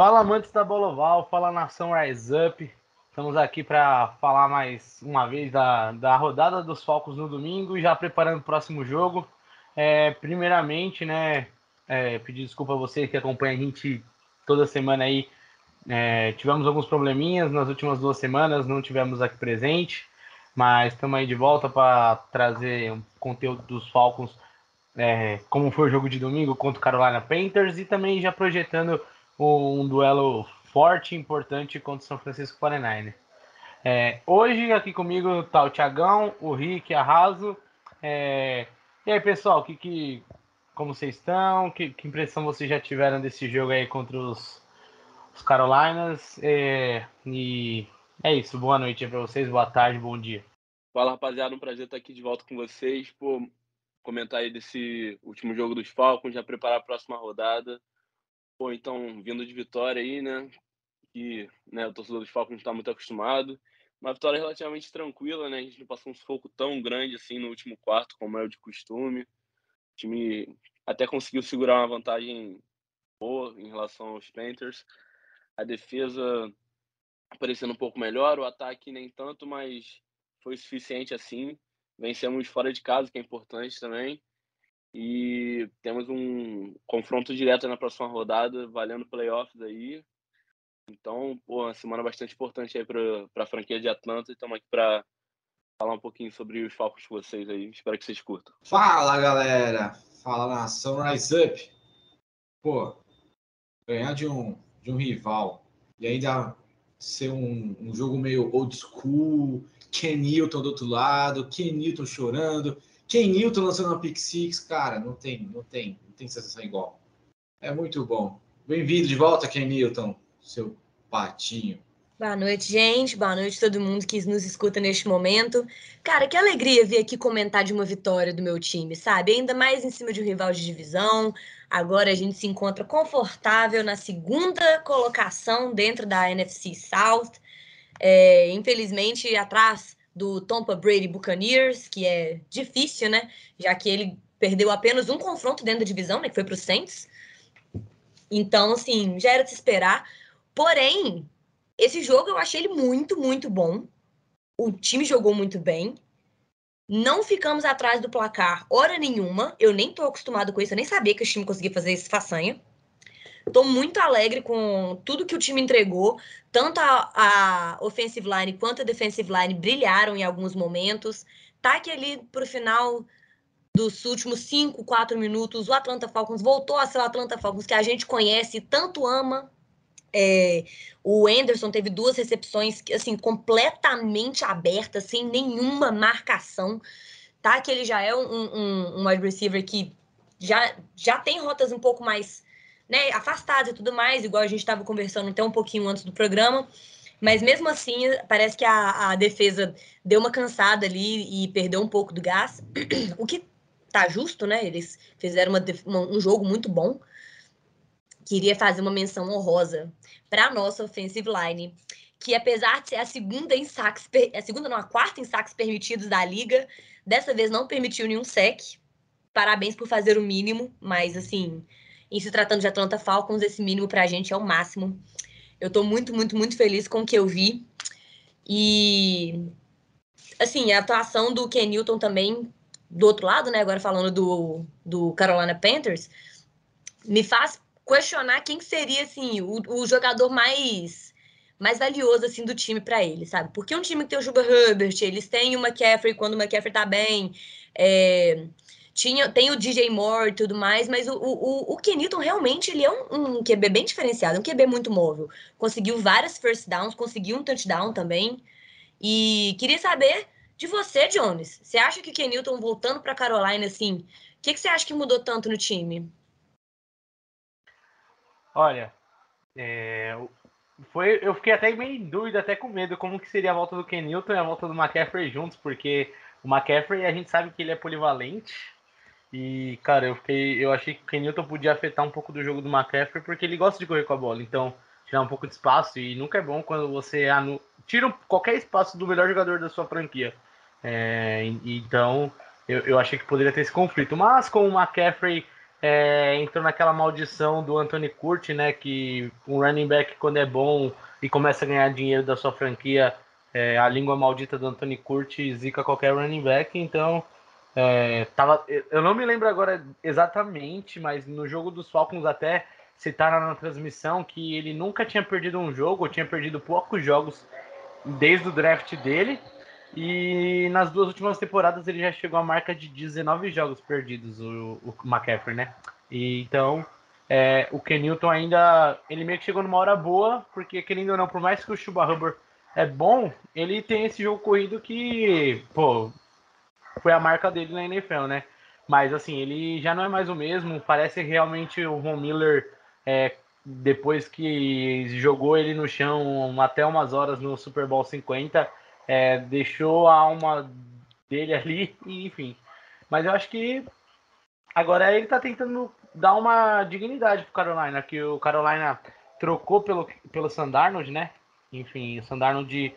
Fala amantes da bola oval, fala nação Rise Up. Estamos aqui para falar mais uma vez da, da rodada dos Falcons no domingo, já preparando o próximo jogo. É, primeiramente, né, é, pedir desculpa a vocês que acompanham a gente toda semana aí. É, tivemos alguns probleminhas nas últimas duas semanas, não tivemos aqui presente, mas estamos aí de volta para trazer um conteúdo dos Falcons, é, como foi o jogo de domingo contra o Carolina Panthers e também já projetando um duelo forte e importante contra o São Francisco 49 é, Hoje aqui comigo tá o Tiagão, o Rick, a Raso. É, e aí, pessoal, que, que, como vocês estão? Que, que, impressão vocês já tiveram desse jogo aí contra os, os Carolinas? É, e é isso, boa noite para vocês, boa tarde, bom dia. Fala rapaziada, um prazer estar aqui de volta com vocês. Pô, comentar aí desse último jogo dos Falcons, já preparar a próxima rodada. Pô, então, vindo de vitória aí, né? Que né, o torcedor dos Falcons está muito acostumado. Uma vitória relativamente tranquila, né? A gente não passou um sufoco tão grande assim no último quarto, como é o de costume. O time até conseguiu segurar uma vantagem boa em relação aos Panthers. A defesa aparecendo um pouco melhor, o ataque nem tanto, mas foi suficiente assim. Vencemos fora de casa, que é importante também. E temos um confronto direto na próxima rodada, valendo playoffs aí. Então, pô, uma semana bastante importante aí para a franquia de Atlanta. Estamos aqui para falar um pouquinho sobre os Falcons com vocês aí. Espero que vocês curtam. Fala, galera! Fala, nação Rise Up! Pô, ganhar de um, de um rival e ainda ser um, um jogo meio old school, Ken Newton do outro lado, Ken Newton chorando, Ken Newton lançando uma pick six, cara, não tem, não tem, não tem sensação igual. É muito bom. Bem-vindo de volta, Ken Newton, seu patinho. Boa noite, gente. Boa noite todo mundo que nos escuta neste momento. Cara, que alegria vir aqui comentar de uma vitória do meu time, sabe? Ainda mais em cima de um rival de divisão. Agora a gente se encontra confortável na segunda colocação dentro da NFC South. É, infelizmente, atrás do Tampa Brady Buccaneers, que é difícil, né? Já que ele perdeu apenas um confronto dentro da divisão, né? Que foi para os Saints. Então, assim, já era de se esperar. Porém, esse jogo eu achei ele muito, muito bom. O time jogou muito bem. Não ficamos atrás do placar hora nenhuma. Eu nem tô acostumado com isso. Eu nem sabia que o time conseguia fazer esse façanha. Estou muito alegre com tudo que o time entregou. Tanto a, a, offensive line quanto a defensive line brilharam em alguns momentos. Tá que ali pro final dos últimos 5, 4 minutos, o Atlanta Falcons voltou a ser o Atlanta Falcons que a gente conhece e tanto ama. É, o Anderson teve duas recepções assim completamente abertas, sem nenhuma marcação. Tá que ele já é um, um, um wide receiver que já, já tem rotas um pouco mais né, afastados e tudo mais, igual a gente estava conversando até um pouquinho antes do programa. Mas mesmo assim, parece que a, a defesa deu uma cansada ali e perdeu um pouco do gás, o que tá justo, né? Eles fizeram uma, uma, um jogo muito bom. Queria fazer uma menção honrosa para a nossa offensive line, que apesar de ser a segunda em saques, a segunda não, a quarta em saques permitidos da liga, dessa vez não permitiu nenhum sec. Parabéns por fazer o mínimo, mas assim, em se tratando de Atlanta Falcons, esse mínimo para a gente é o máximo. Eu estou muito, muito, muito feliz com o que eu vi. E, assim, a atuação do Ken Newton também, do outro lado, né? Agora falando do, do Carolina Panthers, me faz questionar quem seria, assim, o, o jogador mais mais valioso assim do time para ele, sabe? Porque um time que tem o Juba Herbert, eles têm o McCaffrey quando o McCaffrey tá bem, é, tinha, tem o DJ Moore e tudo mais, mas o, o, o Kenilton realmente ele é um, um QB bem diferenciado, um QB muito móvel. Conseguiu várias first downs, conseguiu um touchdown também. E queria saber de você, Jones. Você acha que o Kenilton voltando para Carolina, assim, o que, que você acha que mudou tanto no time? Olha, é, foi, eu fiquei até meio em dúvida, até com medo, como que seria a volta do Ken Newton e a volta do McCaffrey juntos, porque o McCaffrey a gente sabe que ele é polivalente. E, cara, eu fiquei. Eu achei que o Ken Newton podia afetar um pouco do jogo do McCaffrey, porque ele gosta de correr com a bola. Então, tirar um pouco de espaço. E nunca é bom quando você anu... tira qualquer espaço do melhor jogador da sua franquia. É, então, eu, eu achei que poderia ter esse conflito. Mas com o McCaffrey é, entrou naquela maldição do Anthony Curti, né? Que um running back, quando é bom e começa a ganhar dinheiro da sua franquia, é, a língua maldita do Anthony Curti zica qualquer running back. Então, é, tava, eu não me lembro agora exatamente, mas no jogo dos Falcons até citaram na transmissão que ele nunca tinha perdido um jogo, ou tinha perdido poucos jogos desde o draft dele. E nas duas últimas temporadas ele já chegou à marca de 19 jogos perdidos, o, o McCaffrey, né? E, então, é, o Kenilton ainda. Ele meio que chegou numa hora boa, porque querendo ou não, por mais que o Chuba Hubbard é bom, ele tem esse jogo corrido que, pô, foi a marca dele na NFL, né? Mas assim, ele já não é mais o mesmo. Parece realmente o Von Miller, é, depois que jogou ele no chão até umas horas no Super Bowl 50 é, deixou a alma dele ali, enfim. Mas eu acho que agora ele tá tentando dar uma dignidade pro Carolina, que o Carolina trocou pelo, pelo Sandarnold, né? Enfim, o Sandarnold,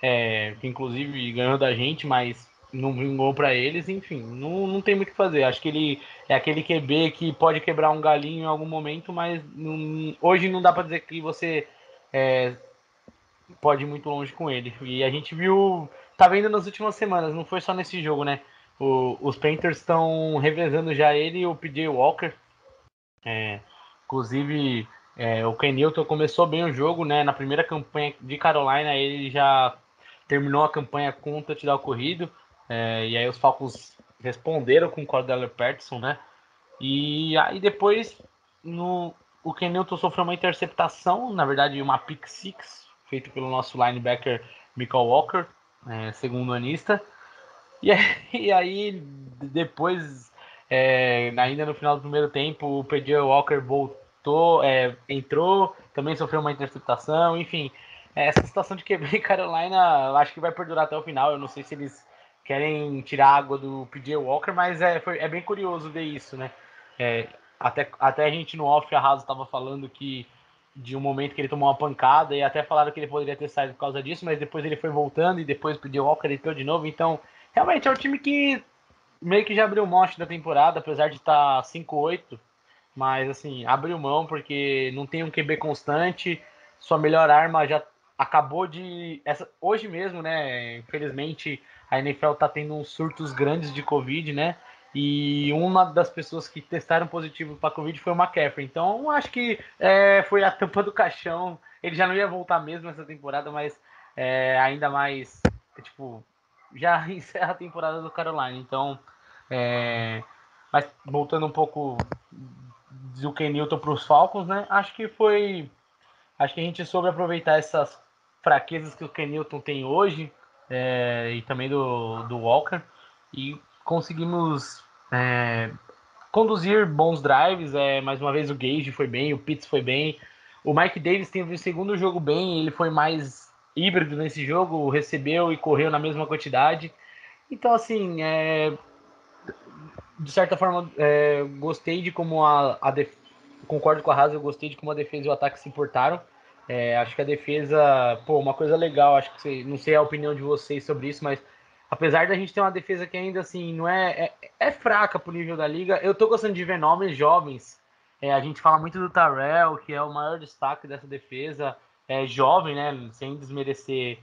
é, que inclusive ganhou da gente, mas não vingou para eles, enfim, não, não tem muito o que fazer. Acho que ele é aquele QB que pode quebrar um galinho em algum momento, mas não, hoje não dá para dizer que você é, pode ir muito longe com ele. E a gente viu, tá vendo nas últimas semanas, não foi só nesse jogo, né? O, os Panthers estão revezando já ele e o PJ Walker. É, inclusive, é, o Ken Newton começou bem o jogo, né? Na primeira campanha de Carolina, ele já terminou a campanha com o touchdown corrido. É, e aí os Falcons responderam com o Cordell Patterson, né? E aí depois no, o Ken Newton sofreu uma interceptação, na verdade uma pick six, feito pelo nosso linebacker Michael Walker, é, segundo anista. E, e aí, depois, é, ainda no final do primeiro tempo, o PJ Walker voltou, é, entrou, também sofreu uma interceptação, enfim. Essa situação de QB em Carolina, acho que vai perdurar até o final. Eu não sei se eles querem tirar água do PJ Walker, mas é, foi, é bem curioso ver isso, né? É, até, até a gente no off, a Raso estava falando que de um momento que ele tomou uma pancada e até falaram que ele poderia ter saído por causa disso, mas depois ele foi voltando e depois pediu Walker e entrou de novo. Então, realmente é um time que meio que já abriu mão da temporada, apesar de estar 5-8, mas assim, abriu mão porque não tem um QB constante, sua melhor arma já acabou de essa hoje mesmo, né? Infelizmente, a NFL tá tendo uns surtos grandes de Covid, né? E uma das pessoas que testaram positivo para Covid foi o McCaffrey. Então, acho que é, foi a tampa do caixão. Ele já não ia voltar mesmo essa temporada, mas é, ainda mais, tipo, já encerra a temporada do Carolina. Então, é, mas voltando um pouco do Ken Newton para os Falcons, né? Acho que foi. Acho que a gente soube aproveitar essas fraquezas que o Ken Newton tem hoje é, e também do, do Walker e conseguimos é, conduzir bons drives. É, mais uma vez o Gage foi bem, o Pitts foi bem. O Mike Davis teve o segundo jogo bem, ele foi mais híbrido nesse jogo, recebeu e correu na mesma quantidade. Então, assim, é, de certa forma, é, gostei de como a, a def... concordo com a Raza, eu gostei de como a defesa e o ataque se importaram. É, acho que a defesa, pô, uma coisa legal, acho que não sei a opinião de vocês sobre isso, mas apesar da gente ter uma defesa que ainda assim não é, é, é fraca pro nível da liga, eu tô gostando de ver nomes jovens. É, a gente fala muito do Tarell, que é o maior destaque dessa defesa, é jovem, né? Sem desmerecer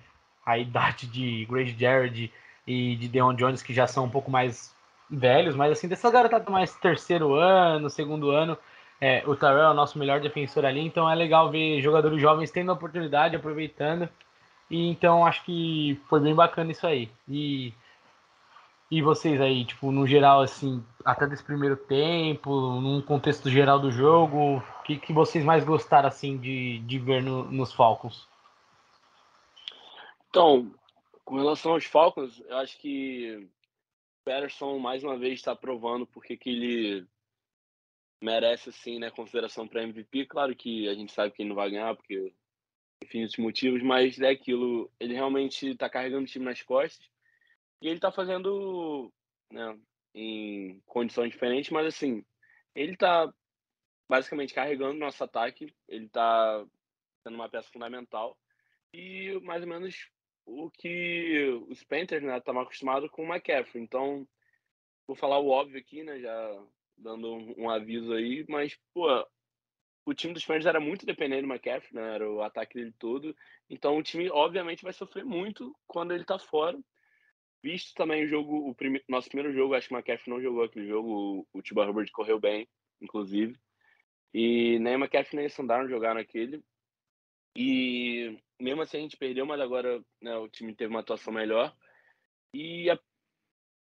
a idade de Grady Jarrett e de Deon Jones, que já são um pouco mais velhos, mas assim, dessa garotada mais terceiro ano, segundo ano, é, o Tarell é o nosso melhor defensor ali, então é legal ver jogadores jovens tendo a oportunidade, aproveitando. E então acho que foi bem bacana isso aí. E, e vocês aí, tipo, no geral, assim, até desse primeiro tempo, num contexto geral do jogo, o que, que vocês mais gostaram, assim, de, de ver no, nos Falcons? Então, com relação aos Falcons, eu acho que o Patterson, mais uma vez, está provando porque que ele merece, assim, né, consideração para MVP. Claro que a gente sabe que ele não vai ganhar, porque infinitos motivos, mas é aquilo, ele realmente está carregando o time nas costas e ele está fazendo, né, em condições diferentes, mas assim, ele está basicamente carregando nosso ataque, ele está sendo uma peça fundamental e mais ou menos o que os Panthers, né, estavam acostumados com o McCaffrey. Então, vou falar o óbvio aqui, né, já dando um, aviso aí, mas, pô, o time dos Panthers era muito dependente do McCaffrey, né, era o ataque dele todo. Então, o time, obviamente, vai sofrer muito quando ele tá fora. Visto também o jogo, o prime... nosso primeiro jogo, acho que o McCaffrey não jogou aquele jogo, o, o Tiba Hubbard correu bem, inclusive. E nem o McCaffrey nem o Sandarno jogaram aquele. E mesmo assim a gente perdeu, mas agora né, o time teve uma atuação melhor. E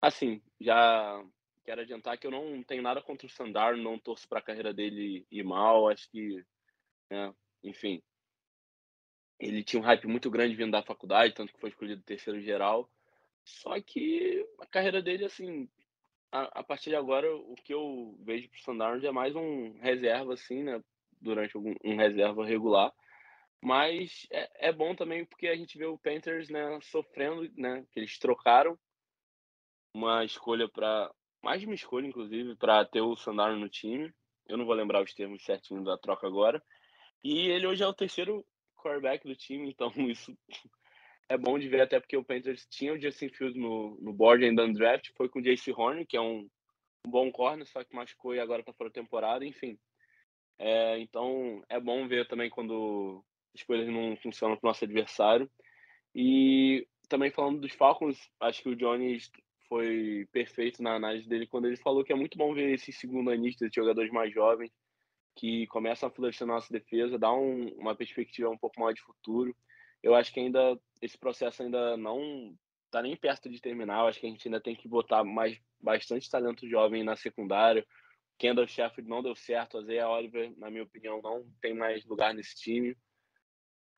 assim, já quero adiantar que eu não tenho nada contra o Sandar, não torço para a carreira dele ir mal. Acho que, né, enfim, ele tinha um hype muito grande vindo da faculdade, tanto que foi escolhido terceiro geral. Só que a carreira dele, assim, a, a partir de agora, o que eu vejo pro Sandarno é mais um reserva, assim, né? Durante algum, um reserva regular. Mas é, é, bom também porque a gente vê o Panthers, né, sofrendo, né? Que eles trocaram uma escolha para mais de uma escolha, inclusive, para ter o Sandarno no time. Eu não vou lembrar os termos certinhos da troca agora. E ele hoje é o terceiro quarterback do time, então isso é bom de ver, até porque o Panthers tinha o Justin Fields no, no board ainda no draft, foi com o JC Horn, que é um, um bom corner, só que machucou e agora tá fora da temporada, enfim. É, então é bom ver também quando as coisas não funcionam para o nosso adversário. E também falando dos Falcons, acho que o Jones foi perfeito na análise dele quando ele falou que é muito bom ver esses segundanistas, jogadores mais jovens, que começam a florescer nossa defesa, dá um, uma perspectiva um pouco maior de futuro. Eu acho que ainda esse processo ainda não está nem perto de terminar. Eu acho que a gente ainda tem que botar mais bastante talento jovem na secundária. Kendall Sheffield não deu certo, a Zé Oliver, na minha opinião, não tem mais lugar nesse time.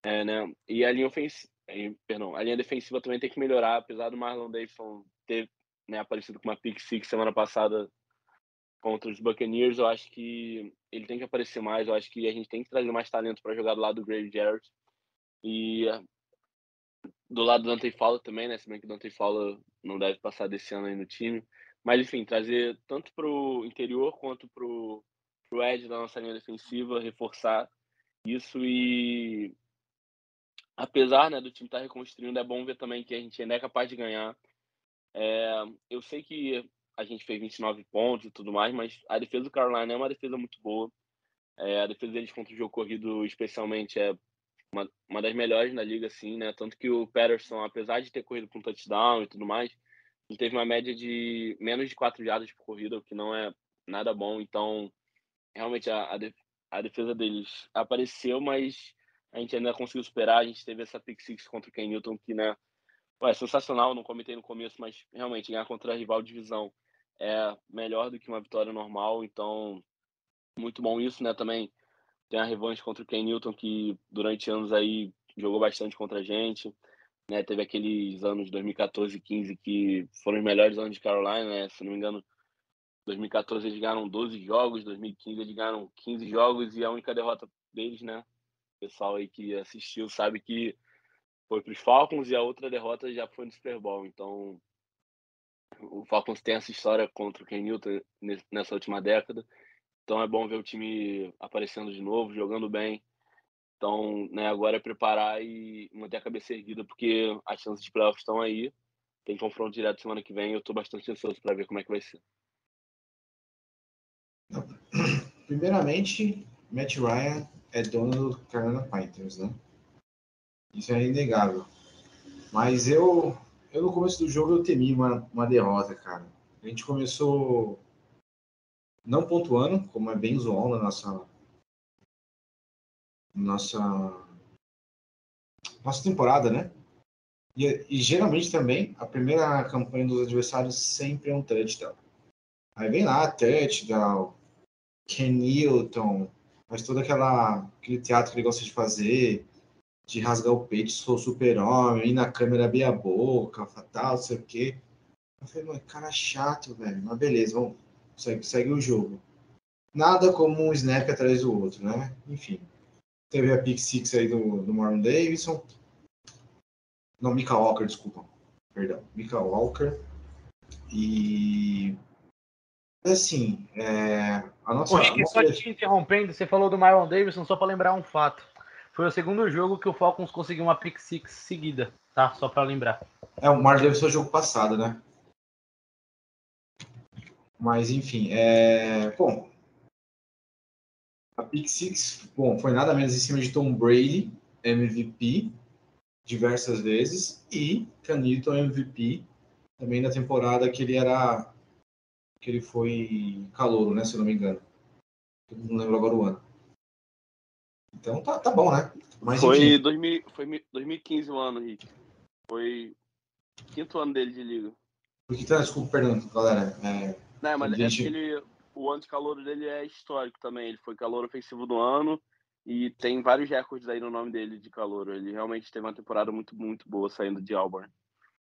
É, né? E a linha ofensiva, perdão, a linha defensiva também tem que melhorar, apesar do Marlon Davidson ter né, aparecido com uma pick six semana passada contra os Buccaneers, eu acho que ele tem que aparecer mais, eu acho que a gente tem que trazer mais talento para jogar do lado do Grave Jarrett. E do lado do Dante Fowler também, né? Se bem que o Dante Fowler não deve passar desse ano aí no time. Mas, enfim, trazer tanto para o interior quanto para o edge da nossa linha defensiva, reforçar isso e apesar né, do time estar tá reconstruindo, é bom ver também que a gente ainda é capaz de ganhar. É, eu sei que a gente fez 29 pontos e tudo mais, mas a defesa do Carolina é uma defesa muito boa. É, a defesa deles contra o jogo corrido, especialmente, é uma, uma das melhores na liga, assim, né? Tanto que o Patterson, apesar de ter corrido com touchdown e tudo mais, ele teve uma média de menos de 4 jardas por corrida, o que não é nada bom. Então, realmente, a, a, defesa deles apareceu, mas a gente ainda conseguiu superar. A gente teve essa pick six contra o Ken Newton, que, né, é sensacional, não comentei no começo, mas realmente ganhar contra a rival divisão é melhor do que uma vitória normal. Então, muito bom isso, né? Também tem a revanche contra o Ken Newton, que durante anos aí jogou bastante contra a gente. Né? Teve aqueles anos de 2014 e 15 que foram os melhores anos de Carolina, né? Se não me engano, 2014 eles ganharam 12 jogos, 2015 eles ganharam 15 jogos e a única derrota deles, né? O pessoal aí que assistiu sabe que foi para os Falcons e a outra derrota já foi no Super Bowl. Então, o Falcons tem essa história contra o Ken Newton nessa última década. Então é bom ver o time aparecendo de novo, jogando bem. Então, né, agora é preparar e manter a cabeça erguida, porque as chances de playoffs estão aí. Tem confronto direto semana que vem. Eu estou bastante ansioso para ver como é que vai ser. Primeiramente, Matt Ryan é dono do Carolina Panthers, né? Isso é inegável. Mas eu, eu no começo do jogo eu temi uma, uma derrota, cara. A gente começou não pontuando, como é bem usual na nossa nossa nossa temporada, né? E, e, geralmente também a primeira campanha dos adversários sempre é um touchdown. Aí vem lá, touchdown, Ken Newton, faz todo aquela, aquele teatro que ele gosta de fazer, de rasgar o peito, sou super-homem, ir na câmera abrir a boca, tal, não sei o quê. Eu falei, mano, cara chato, velho. Mas beleza, vamos segue, segue o jogo. nada como um snap atrás do outro, né? Enfim. Teve a pick six aí do, do Marlon Davidson. Não, Mika Walker, desculpa. Perdão. Mika Walker. E. Assim, é, a nossa. Poxa, que só te interrompendo, você falou do Marlon Davidson, só para lembrar um fato. Foi o segundo jogo que o Falcons conseguiu uma pick six seguida, tá? Só para lembrar. É, o Marlon Davidson foi o jogo passado, né? Mas, enfim, é... Bom, a pick six, bom, foi nada menos em cima de Tom Brady, MVP, diversas vezes, e Canito MVP, também na temporada que ele era que ele foi calouro, né, se eu não me engano. Não lembro agora o ano. Então tá, tá bom, né? Mas, foi, 2000, foi 2015 o ano, Rick. Foi quinto ano dele de liga. Porque, tá, desculpa, perdão, galera. É, não, mas gente... é ele, o ano de calor dele é histórico também. Ele foi calor ofensivo do ano e tem vários recordes aí no nome dele de calor. Ele realmente teve uma temporada muito, muito boa saindo de Auburn.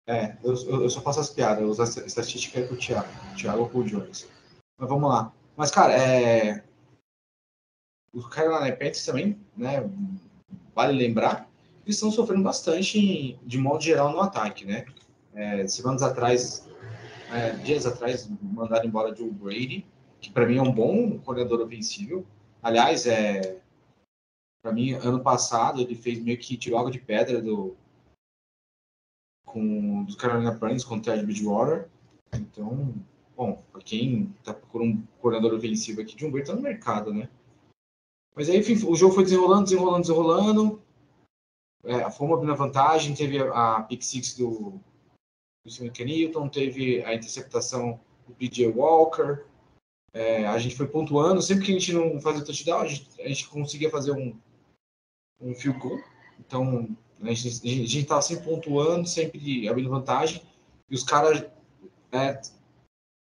É, eu, eu só faço as piadas, eu uso a estatística aí pro Thiago. Thiago ou pro Jones. Mas vamos lá. Mas, cara, é... o Carolina Panthers também, né? Vale lembrar, eles estão sofrendo bastante, de modo geral, no ataque, né? É, semanas atrás, é, dias atrás, mandaram embora Joe Brady, que para mim é um bom coordenador ofensivo. Aliás, é, para mim, ano passado, ele fez meio que tirou água de pedra do, com dos Carolina Panthers com o Ted Bridgewater. Então, bom, para quem está procurando um coordenador ofensivo aqui, John Brady está no mercado, né? Mas aí, enfim, o jogo foi desenrolando, desenrolando, desenrolando. É, fomos abrindo vantagem, teve a, a pick six do, do Stephen Newton, teve a interceptação do PJ Walker. É, a gente foi pontuando, sempre que a gente não fazia touchdown, a gente, a gente conseguia fazer um, um field goal. Então, a gente estava sempre pontuando, sempre abrindo vantagem. E os caras é,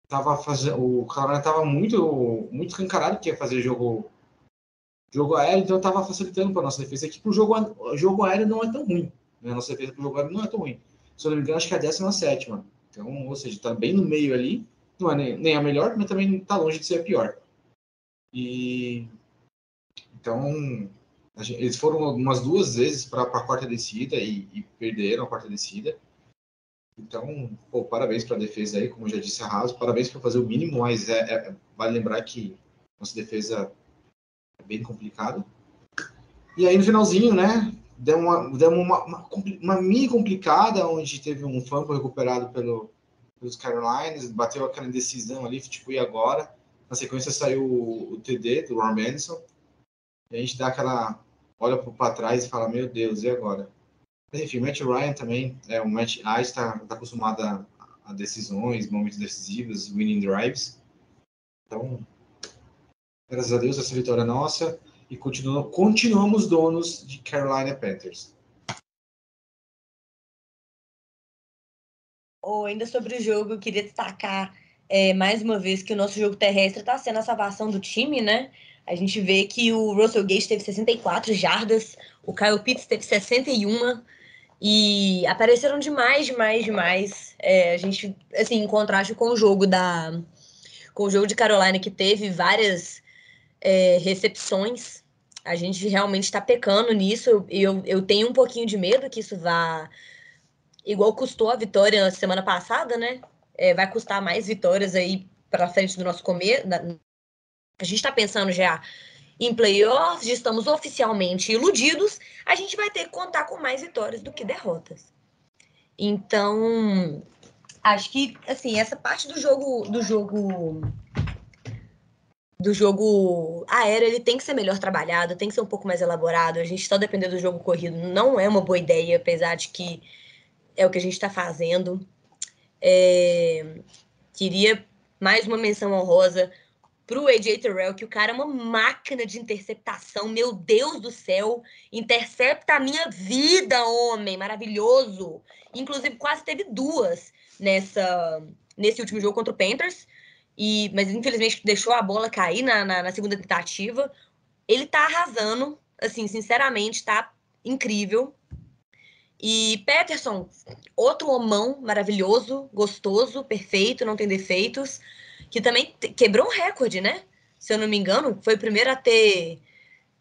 tava fazendo. O Carolina estava muito, muito escancarado que ia fazer jogo, jogo aéreo, então estava facilitando para nossa defesa. Aqui para o jogo, jogo aéreo não é tão ruim. Né? A nossa defesa para o jogo aéreo não é tão ruim. Se eu não me engano, acho que é a 17. Então, ou seja, está bem no meio ali. Não é nem, nem a melhor, mas também está longe de ser a pior. E. Então, eles foram umas duas vezes para a quarta descida e, e, perderam a quarta descida. Então, pô, parabéns para a defesa aí, como já disse a Raso, parabéns por fazer o mínimo, mas é, é, vale lembrar que nossa defesa é bem complicada. E aí no finalzinho, né, deu uma, deu uma, uma, uma mini complicada, onde teve um fumble recuperado pelo, pelos Carolinas, bateu aquela indecisão ali, tipo, e agora? Na sequência saiu o, o TD do Ron Benson, e a gente dá aquela. olha para trás e fala: Meu Deus, e agora? Mas enfim, Matt Ryan também, é, o Matt Ice está tá acostumado a, a, decisões, momentos decisivos, winning drives. Então, graças a Deus, essa vitória é nossa e continu, continuamos donos de Carolina Panthers. Ou ainda sobre o jogo, eu queria destacar é, mais uma vez que o nosso jogo terrestre está sendo a salvação do time, né? A gente vê que o Russell Gage teve 64 jardas, o Kyle Pitts teve 61 e apareceram demais, demais, demais. É, a gente, assim, em contraste com o jogo da com o jogo de Carolina que teve várias é, recepções, a gente realmente está pecando nisso e eu, eu tenho um pouquinho de medo que isso vá igual custou a vitória na semana passada, né? É, vai custar mais vitórias aí para frente do nosso começo, a gente está pensando já em playoffs, já estamos oficialmente iludidos, a gente vai ter que contar com mais vitórias do que derrotas. Então, acho que assim, essa parte do jogo do jogo do jogo aéreo, ele tem que ser melhor trabalhado, tem que ser um pouco mais elaborado. A gente só depender do jogo corrido não é uma boa ideia, apesar de que é o que a gente está fazendo. É... Queria mais uma menção honrosa pro AJ Terrell, que o cara é uma máquina de interceptação. Meu Deus do céu, intercepta a minha vida, homem, maravilhoso. Inclusive, quase teve duas nessa nesse último jogo contra o Panthers. E, mas infelizmente deixou a bola cair na, na, na segunda tentativa. Ele tá arrasando, assim, sinceramente, tá incrível. E Peterson, outro homão maravilhoso, gostoso, perfeito, não tem defeitos que também quebrou um recorde, né? se eu não me engano, foi o primeiro a ter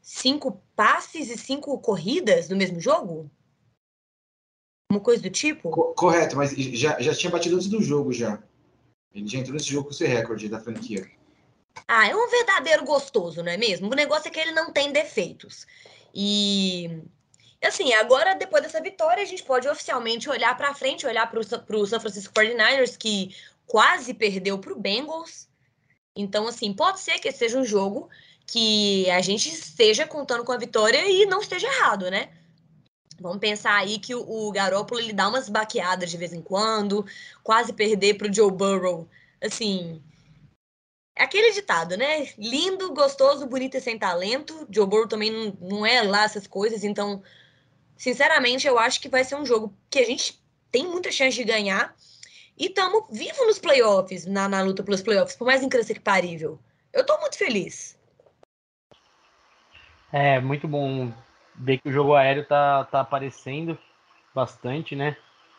cinco passes e cinco corridas no mesmo jogo? Uma coisa do tipo? Co correto, mas já, já tinha batido antes do jogo já. Ele já entrou nesse jogo com esse recorde da franquia. Ah, é um verdadeiro gostoso, não é mesmo? O negócio é que ele não tem defeitos. E assim, agora depois dessa vitória, a gente pode oficialmente olhar para frente, olhar para o San Francisco 49ers que quase perdeu para o Bengals. Então, assim, pode ser que seja um jogo que a gente esteja contando com a vitória e não esteja errado, né? Vamos pensar aí que o, o Garoppolo ele dá umas baqueadas de vez em quando, quase perder para o Joe Burrow. Assim, é aquele ditado, né? Lindo, gostoso, bonito e sem talento. Joe Burrow também não, não é lá essas coisas, então, sinceramente, eu acho que vai ser um jogo que a gente tem muita chance de ganhar. E estamos vivos nos playoffs, na, na luta pelos playoffs, por mais incrível que parível. Eu estou muito feliz. É, muito bom ver que o jogo aéreo tá, tá aparecendo bastante, né?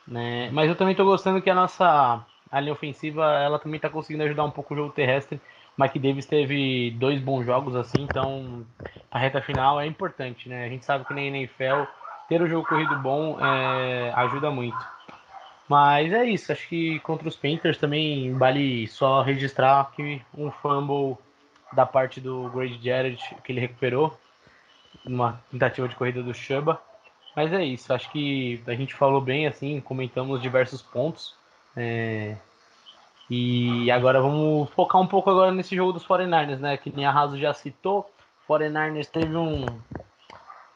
né? Mas eu também tô gostando que a nossa a linha ofensiva, ela também tá conseguindo ajudar um pouco o jogo terrestre. Mike Davis teve dois bons jogos assim, então a reta final é importante, né? A gente sabe que na NFL ter o jogo corrido bom é, ajuda muito. Mas é isso, acho que contra os Panthers também vale só registrar que um fumble da parte do Grady Jarrett que ele recuperou numa tentativa de corrida do Chuba. Mas é isso, acho que a gente falou bem assim, comentamos diversos pontos. É... E agora vamos focar um pouco agora nesse jogo dos 49ers, né? Que nem a Raso já citou. 49ers teve um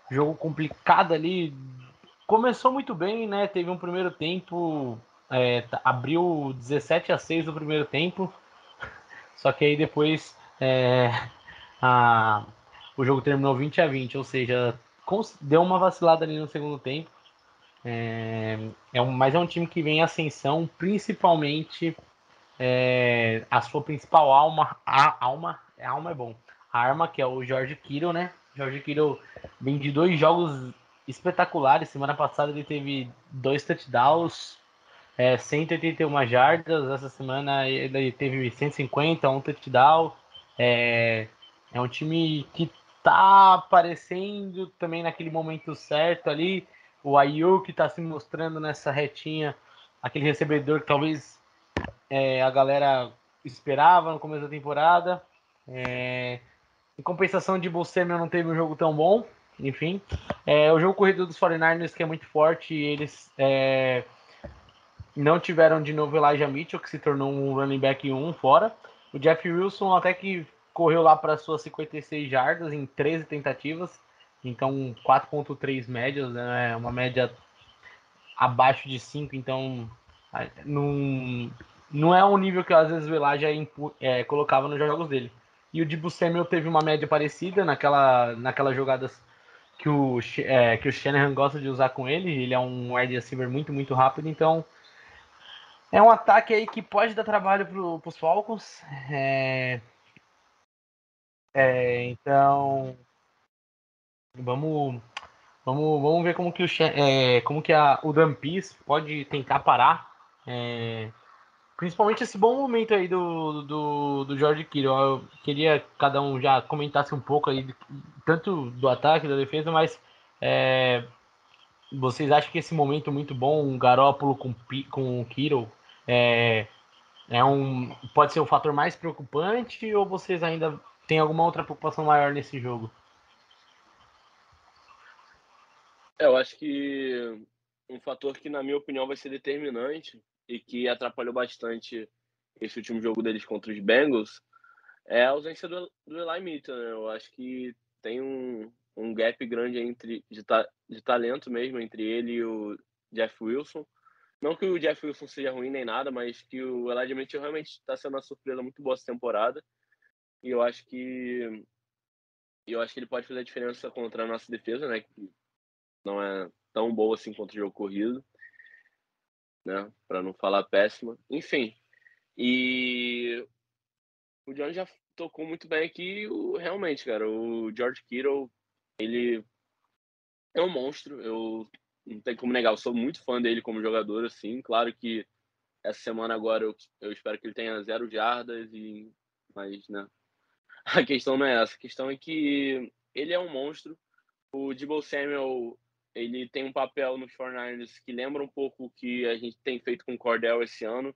jogo complicado ali. Começou muito bem, né? Teve um primeiro tempo. É, abriu 17 a 6 no primeiro tempo. Só que aí depois é, a, o jogo terminou 20 a 20, ou seja, deu uma vacilada ali no segundo tempo. É, é um, mas é um time que vem em ascensão, principalmente é, a sua principal alma, a alma, a alma é bom, a arma que é o George Kittle, né? George Kittle vem de dois jogos espetaculares. Semana passada ele teve dois touchdowns, é, 181 jardas. Essa semana ele teve 150, um touchdown. É, é um time que tá aparecendo também naquele momento certo ali. O Ayuk está se mostrando nessa retinha, aquele recebedor que talvez é, a galera esperava no começo da temporada. É, em compensação de Bolsonaro não teve um jogo tão bom. Enfim, é, o jogo corrido dos 49ers que é muito forte, eles é, não tiveram de novo Elijah Mitchell, que se tornou um running back 1 fora. O Jeff Wilson até que correu lá para suas 56 jardas em 13 tentativas, então 4.3 médias, né, uma média abaixo de 5, então não, não é um nível que às vezes o Elijah é, colocava nos jogos dele. E o Dibu Samuel teve uma média parecida naquela, naquelas jogadas que o, é, que o Shanahan gosta de usar com ele. Ele é um wide receiver muito, muito rápido, então é um ataque aí que pode dar trabalho para os Falcons. É, é, então, vamos, vamos, vamos ver como que o, é, como que a, o Dampis pode tentar parar, é, principalmente esse bom momento aí do, do, do George Kittle. Eu queria que cada um já comentasse um pouco aí, tanto do ataque, da defesa, mas é, vocês acham que esse momento muito bom, um Garópolo com, com o Kittle, é, é um, pode ser o fator mais preocupante ou vocês ainda tem alguma outra preocupação maior nesse jogo? É, eu acho que um fator que, na minha opinião, vai ser determinante e que atrapalhou bastante esse último jogo deles contra os Bengals é a ausência do, do Eli Mitchell. Né? Eu acho que tem um, um gap grande entre de, ta, de talento mesmo entre ele e o Jeff Wilson. Não que o Jeff Wilson seja ruim nem nada, mas que o Elijah Mitchell realmente está sendo uma surpresa muito boa essa temporada. E eu acho que eu acho que ele pode fazer a diferença contra a nossa defesa, né? Que não é tão boa assim contra o jogo corrido, né? Para não falar péssima. Enfim. E o John já tocou muito bem aqui, o, realmente, cara, o George Kittle, ele é um monstro. Eu não tem como negar, eu sou muito fã dele como jogador, assim. Claro que essa semana agora eu, eu espero que ele tenha zero jardas e mas, né, a questão não é essa. A questão é que ele é um monstro. O Debo Samuel, ele tem um papel nos 49ers que lembra um pouco o que a gente tem feito com o Cordell esse ano.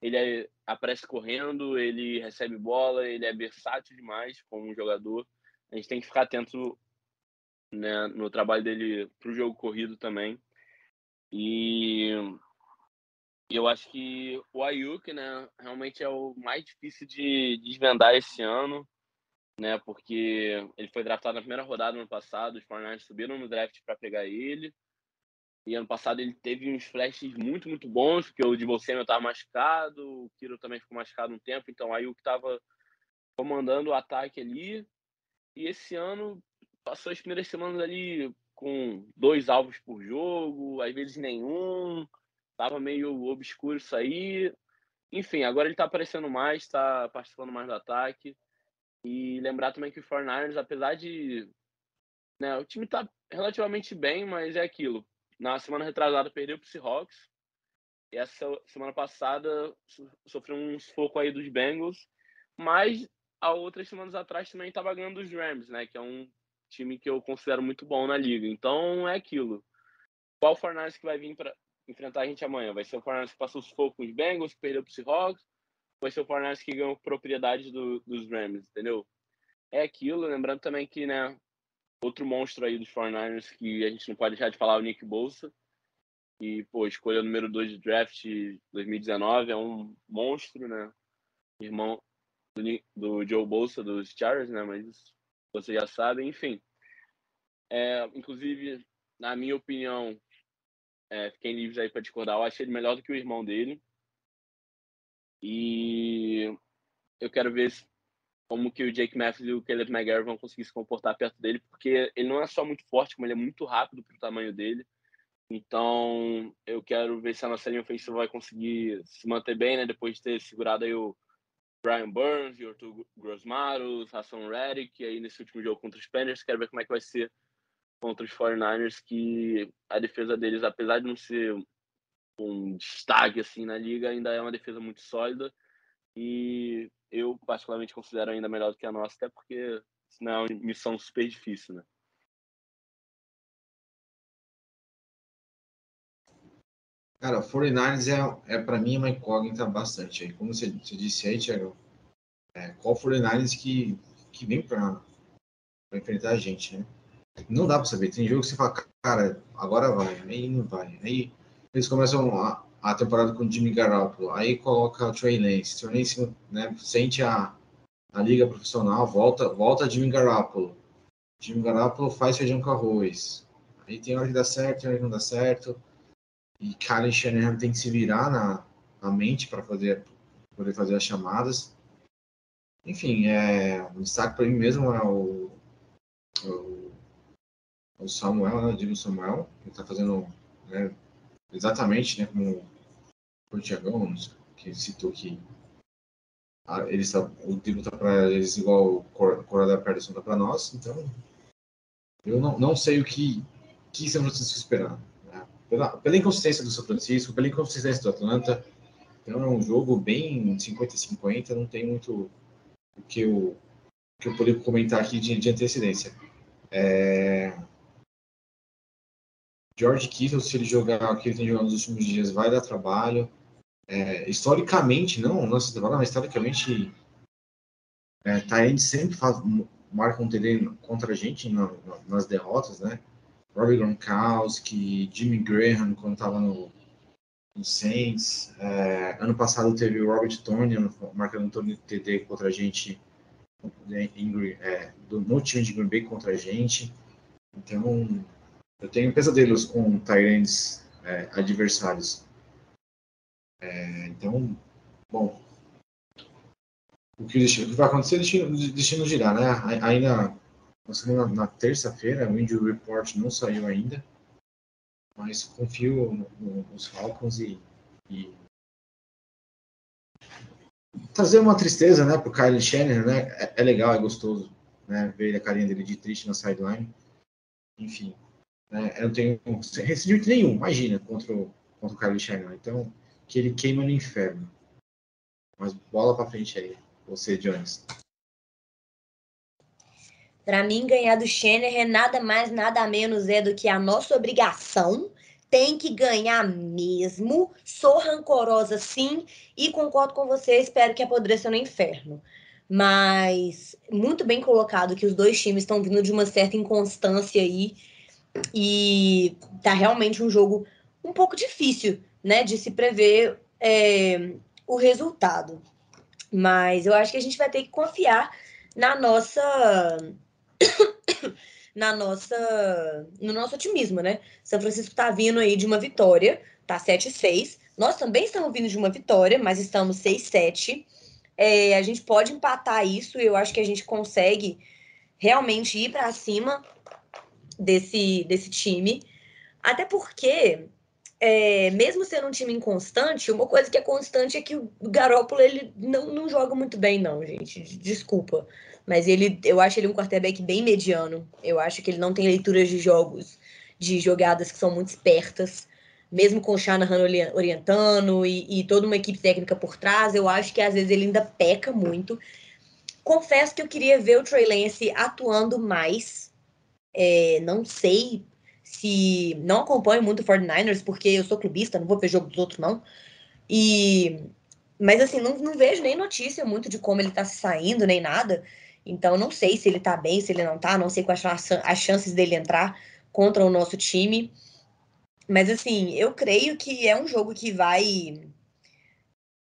Ele é, aparece correndo, ele recebe bola, ele é versátil demais como jogador. A gente tem que ficar atento né, no trabalho dele para o jogo corrido também. E eu acho que o Ayuk, né, realmente é o mais difícil de desvendar esse ano, né, porque ele foi draftado na primeira rodada no ano passado, os 49 subiram no draft para pegar ele. E ano passado ele teve uns flashes muito, muito bons, porque o de você estava machucado, o Kiro também ficou machucado um tempo, então o Ayuk estava comandando o ataque ali. E esse ano passou as primeiras semanas ali com dois alvos por jogo, às vezes nenhum, tava meio obscuro isso aí. Enfim, agora ele tá aparecendo mais, tá participando mais do ataque. E lembrar também que o 49ers, apesar de. Né, o time tá relativamente bem, mas é aquilo. Na semana retrasada perdeu pro Seahawks. E essa semana passada sofreu um sufoco aí dos Bengals. Mas há outras semanas atrás também estava ganhando dos Rams, né? Que é um time que eu considero muito bom na liga. Então é aquilo. Qual Fornals que vai vir para enfrentar a gente amanhã? Vai ser o Fornals que passou os focos com os Bengals, que perdeu para os Seahawks? Vai ser o Fornals que ganhou propriedade do, dos Rams, entendeu? É aquilo. Lembrando também que, né, outro monstro aí dos 49ers que a gente não pode deixar de falar é o Nick Bolsa. E, pô, escolha número 2 de draft 2019, é um monstro, né? Irmão do, do Joe Bolsa dos Chargers, né? Mas vocês já sabem, enfim. É, inclusive, na minha opinião, é, fiquem livres aí para discordar, eu achei ele melhor do que o irmão dele. E eu quero ver como que o Jake Matthews e o Caleb McGarry vão conseguir se comportar perto dele, porque ele não é só muito forte, como ele é muito rápido pro tamanho dele. Então, eu quero ver se a nossa linha ofensiva vai conseguir se manter bem, né? Depois de ter segurado aí o Brian Burns, e Arthur Grosmaros, Hassan Reddick, aí nesse último jogo contra os Panthers, quero ver como é que vai ser contra os 49ers, que a defesa deles, apesar de não ser um destaque assim na liga, ainda é uma defesa muito sólida e eu particularmente considero ainda melhor do que a nossa, até porque senão é uma missão super difícil, né? Cara, o 49ers é, é para mim uma incógnita bastante. Aí, como você, você disse aí, Thiago, é, qual 49ers que, que vem para enfrentar a gente, né? Não dá para saber. Tem jogo que você fala, cara, agora vai, aí não vai. Aí eles começam a, a temporada com o Jimmy Garoppolo, aí coloca o Trey Lance. Trey Lance né, sente a, a liga profissional, volta, volta Jimmy Garoppolo. Jimmy Garoppolo faz feijão com arroz. Aí tem hora que dá certo, tem hora que não dá certo e Karen Shanahan tem que se virar na, na mente para fazer poder fazer as chamadas. Enfim, é, o destaque para mim mesmo é o, o, o Samuel, né, o Divo Samuel, que está fazendo né, exatamente né, como o Tiagão, que citou que eles tá, o Divo está para eles igual o Cora da Pederson está para nós, então eu não, não sei o que, que São Francisco esperar pela, pela inconsistência do São Francisco, pela inconsistência do Atlanta. Então é um jogo bem 50-50, não tem muito o que eu, que eu poderia comentar aqui de, de antecedência. É... George Kittle, se ele jogar o que ele tem jogado nos últimos dias, vai dar trabalho. É, historicamente, não nossa trabalho, mas historicamente, é, sempre faz, marca um TD contra a gente na, na, nas derrotas, né? Robbie Gronkowski, Jimmy Graham quando estava no, no Saints. É, ano passado teve o Robert Tony marcando Tony TD contra a gente em, é, no time de Green Bay contra a gente. Então, eu tenho pesadelos com Tyrants é, adversários. É, então, bom, o que, o que vai acontecer é destino girar, né? Ainda na, na terça-feira, o Injury Report não saiu ainda, mas confio no, no, nos Falcons e, e, trazer uma tristeza, né, pro Kyle Shannon, né, é, é, legal, é gostoso, né, ver a carinha dele de triste na sideline, enfim, né, eu não tenho recidivo nenhum, imagina, contra o, contra o Kyle Shannon, então, que ele queima no inferno, mas bola para frente aí, você, Jones. Para mim, ganhar do Schenner é nada mais, nada menos é do que a nossa obrigação. Tem que ganhar mesmo. Sou rancorosa, sim, e concordo com você. Espero que apodreça no inferno. Mas muito bem colocado que os dois times estão vindo de uma certa inconstância aí. E tá realmente um jogo um pouco difícil, né, de se prever é, o resultado. Mas eu acho que a gente vai ter que confiar na nossa na nossa no nosso otimismo, né? São Francisco tá vindo aí de uma vitória, tá 7-6. Nós também estamos vindo de uma vitória, mas estamos 6-7. É, a gente pode empatar isso, eu acho que a gente consegue realmente ir para cima desse, desse time. Até porque, é, mesmo sendo um time inconstante, uma coisa que é constante é que o Garópolo ele não, não joga muito bem, não, gente. Desculpa. Mas ele, eu acho ele um quarterback bem mediano. Eu acho que ele não tem leituras de jogos, de jogadas que são muito espertas. Mesmo com o Shanahan orientando e, e toda uma equipe técnica por trás, eu acho que às vezes ele ainda peca muito. Confesso que eu queria ver o Trey Lance atuando mais. É, não sei se. Não acompanho muito o 49ers, porque eu sou clubista, não vou ver jogo dos outros, não. E. Mas assim, não, não vejo nem notícia muito de como ele tá saindo, nem nada. Então, não sei se ele tá bem, se ele não tá, não sei quais são as chances dele entrar contra o nosso time. Mas, assim, eu creio que é um jogo que vai.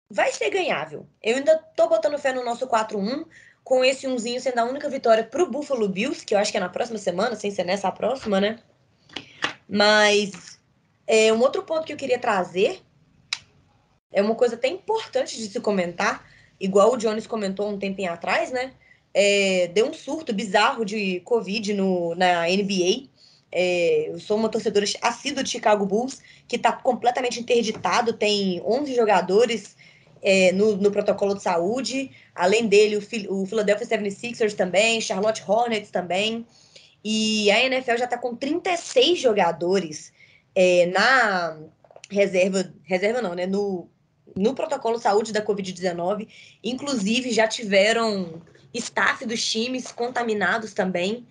Vai ser ganhável. Eu ainda tô botando fé no nosso 4-1, com esse umzinho sendo a única vitória pro Buffalo Bills, que eu acho que é na próxima semana, sem ser nessa próxima, né? Mas é, um outro ponto que eu queria trazer é uma coisa até importante de se comentar, igual o Jones comentou um tempinho atrás, né? é, deu um surto bizarro de Covid no, na NBA. É, eu sou uma torcedora assídua de Chicago Bulls, que está completamente interditado, tem 11 jogadores é, no, no, protocolo de saúde, além dele o, o Philadelphia 76ers também, Charlotte Hornets também, e a NFL já está com 36 jogadores é, na reserva, reserva não, né, no, no protocolo de saúde da Covid-19, inclusive já tiveram staff dos times contaminados também.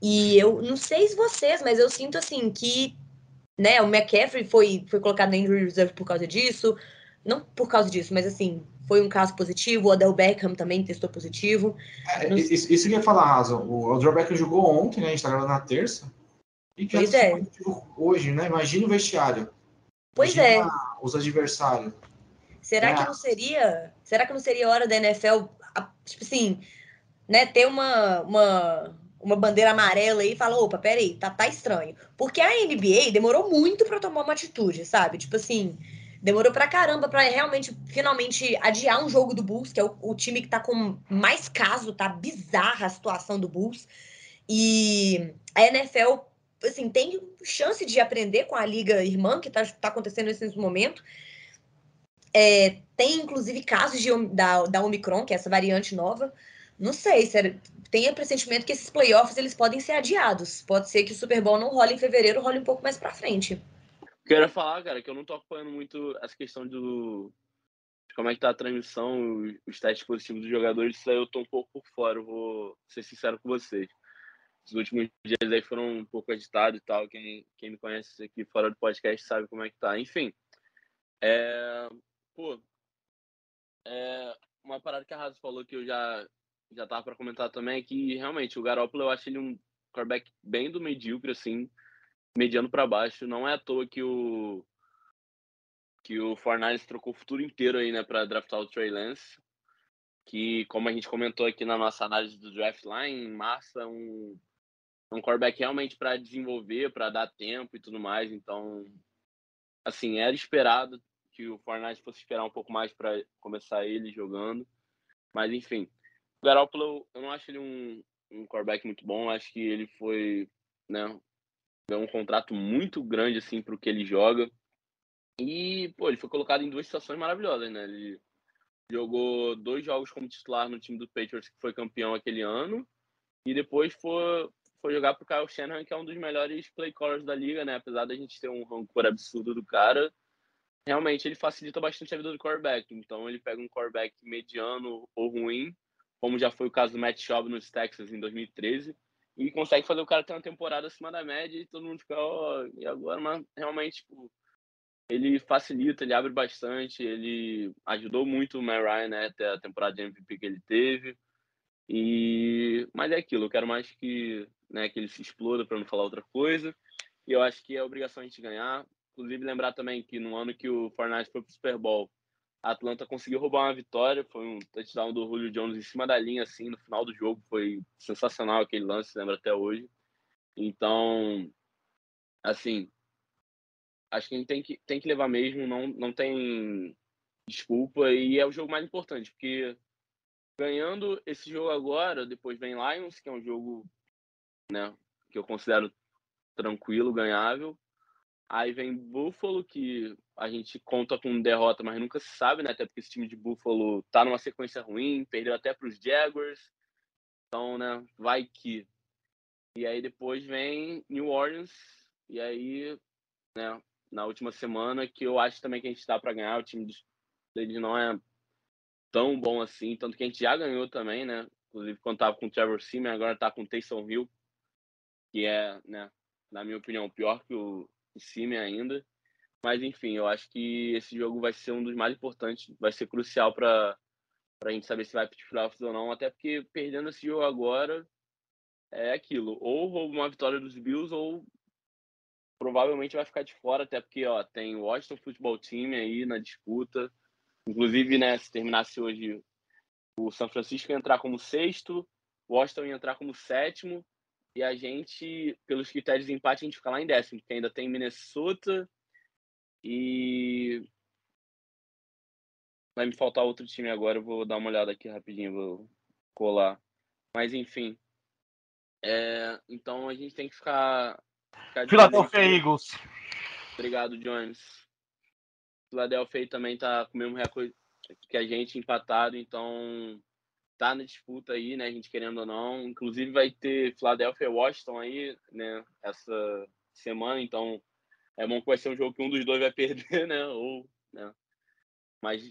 E eu não sei se vocês, mas eu sinto assim que né, o McCaffrey foi, foi colocado na injury reserve por causa disso. Não por causa disso, mas assim, foi um caso positivo. O Adel Beckham também testou positivo. É, isso, isso que eu ia falar, Raso. O Adel Beckham jogou ontem, né? A gente tá gravando na terça. E que pois é. hoje, né? Imagina o vestiário. Pois Imagina é. Os adversários. Será é. que não seria. Será que não seria hora da NFL, tipo assim, né, ter uma, uma, uma bandeira amarela aí e falar, opa, peraí, tá, tá estranho. Porque a NBA demorou muito para tomar uma atitude, sabe? Tipo assim, demorou pra caramba para realmente, finalmente, adiar um jogo do Bulls, que é o, o, time que tá com mais caso, tá bizarra a situação do Bulls. E a NFL, assim, tem chance de aprender com a liga irmã que tá, tá acontecendo nesse momento. É, tem, inclusive, casos de, da, da Omicron, que é essa variante nova, não sei, sério. O pressentimento que esses playoffs eles podem ser adiados. Pode ser que o Super Bowl não role em fevereiro, role um pouco mais pra frente. Quero falar, cara, que eu não tô acompanhando muito essa questão do. Como é que tá a transmissão, os testes positivos dos jogadores, isso aí eu tô um pouco por fora, eu vou ser sincero com vocês. Os últimos dias aí foram um pouco agitados e tal. Quem, quem me conhece aqui fora do podcast sabe como é que tá. Enfim. É, pô, é, uma parada que a Raso falou que eu já já tava para comentar também que realmente o Garoppolo eu acho ele um quarterback bem do medíocre assim, mediano para baixo. Não é à toa que o que o Fortnite trocou o futuro inteiro aí, né, para draftar o Trey Lance, que como a gente comentou aqui na nossa análise do draft lá em massa, um um quarterback realmente para desenvolver, para dar tempo e tudo mais. Então, assim, era esperado que o Fortnite fosse esperar um pouco mais para começar ele jogando. Mas enfim, o Garoppolo, eu não acho ele um, um quarterback muito bom. Acho que ele foi, né, deu um contrato muito grande assim para o que ele joga. E, pô, ele foi colocado em duas situações maravilhosas, né? Ele jogou dois jogos como titular no time do Patriots, que foi campeão aquele ano, e depois foi, foi jogar pro Kyle Shanahan, que é um dos melhores play callers da liga, né? Apesar da gente ter um rancor absurdo do cara, realmente ele facilita bastante a vida do quarterback. Então ele pega um quarterback mediano ou ruim como já foi o caso do Matt Schaub nos Texas em 2013, e consegue fazer o cara ter uma temporada acima da média e todo mundo fica, ó, oh, e agora? Mas realmente, tipo, ele facilita, ele abre bastante, ele ajudou muito o Matt Ryan, né, até a temporada de MVP que ele teve. E mas é aquilo, eu quero mais que, né, que ele se exploda para não falar outra coisa. E eu acho que é obrigação a gente ganhar. Inclusive lembrar também que no ano que o Fortnite foi pro Super Bowl, a Atlanta conseguiu roubar uma vitória, foi um touchdown do Julio Jones em cima da linha, assim, no final do jogo. Foi sensacional aquele lance, lembra até hoje. Então, assim, acho que a gente tem que, tem que levar mesmo, não, não tem desculpa. E é o jogo mais importante, porque ganhando esse jogo agora, depois vem Lions, que é um jogo né, que eu considero tranquilo, ganhável. Aí vem Buffalo, que a gente conta com derrota, mas nunca se sabe, né? Até porque esse time de Buffalo tá numa sequência ruim, perdeu até para os Jaguars. Então, né, vai que. E aí depois vem New Orleans, e aí, né, na última semana, que eu acho também que a gente dá para ganhar, o time deles não é tão bom assim, tanto que a gente já ganhou também, né? Inclusive quando tava com o Trevor Simeon, agora tá com o Taysom Hill, que é, né, na minha opinião, pior que o, em cima ainda. Mas enfim, eu acho que esse jogo vai ser um dos mais importantes, vai ser crucial para a gente saber se vai para os playoffs ou não, até porque perdendo esse jogo agora é aquilo, ou rouba uma vitória dos Bills ou provavelmente vai ficar de fora, até porque ó, tem o Washington Football Team aí na disputa. Inclusive, né, se terminasse hoje o São Francisco ia entrar como sexto, o Washington ia entrar como sétimo, e a gente, pelos critérios de empate, a gente fica lá em décimo, porque ainda tem Minnesota e. Vai me faltar outro time agora, eu vou dar uma olhada aqui rapidinho, vou colar. Mas enfim. É... Então a gente tem que ficar. ficar Philadelphia Eagles. Obrigado, Jones. Philadelphia também tá com o mesmo recorde que a gente, empatado, então tá na disputa aí, né? A gente querendo ou não. Inclusive vai ter Philadelphia e Washington aí, né? Essa semana, então é bom que vai ser um jogo que um dos dois vai perder, né? Ou, né? Mais,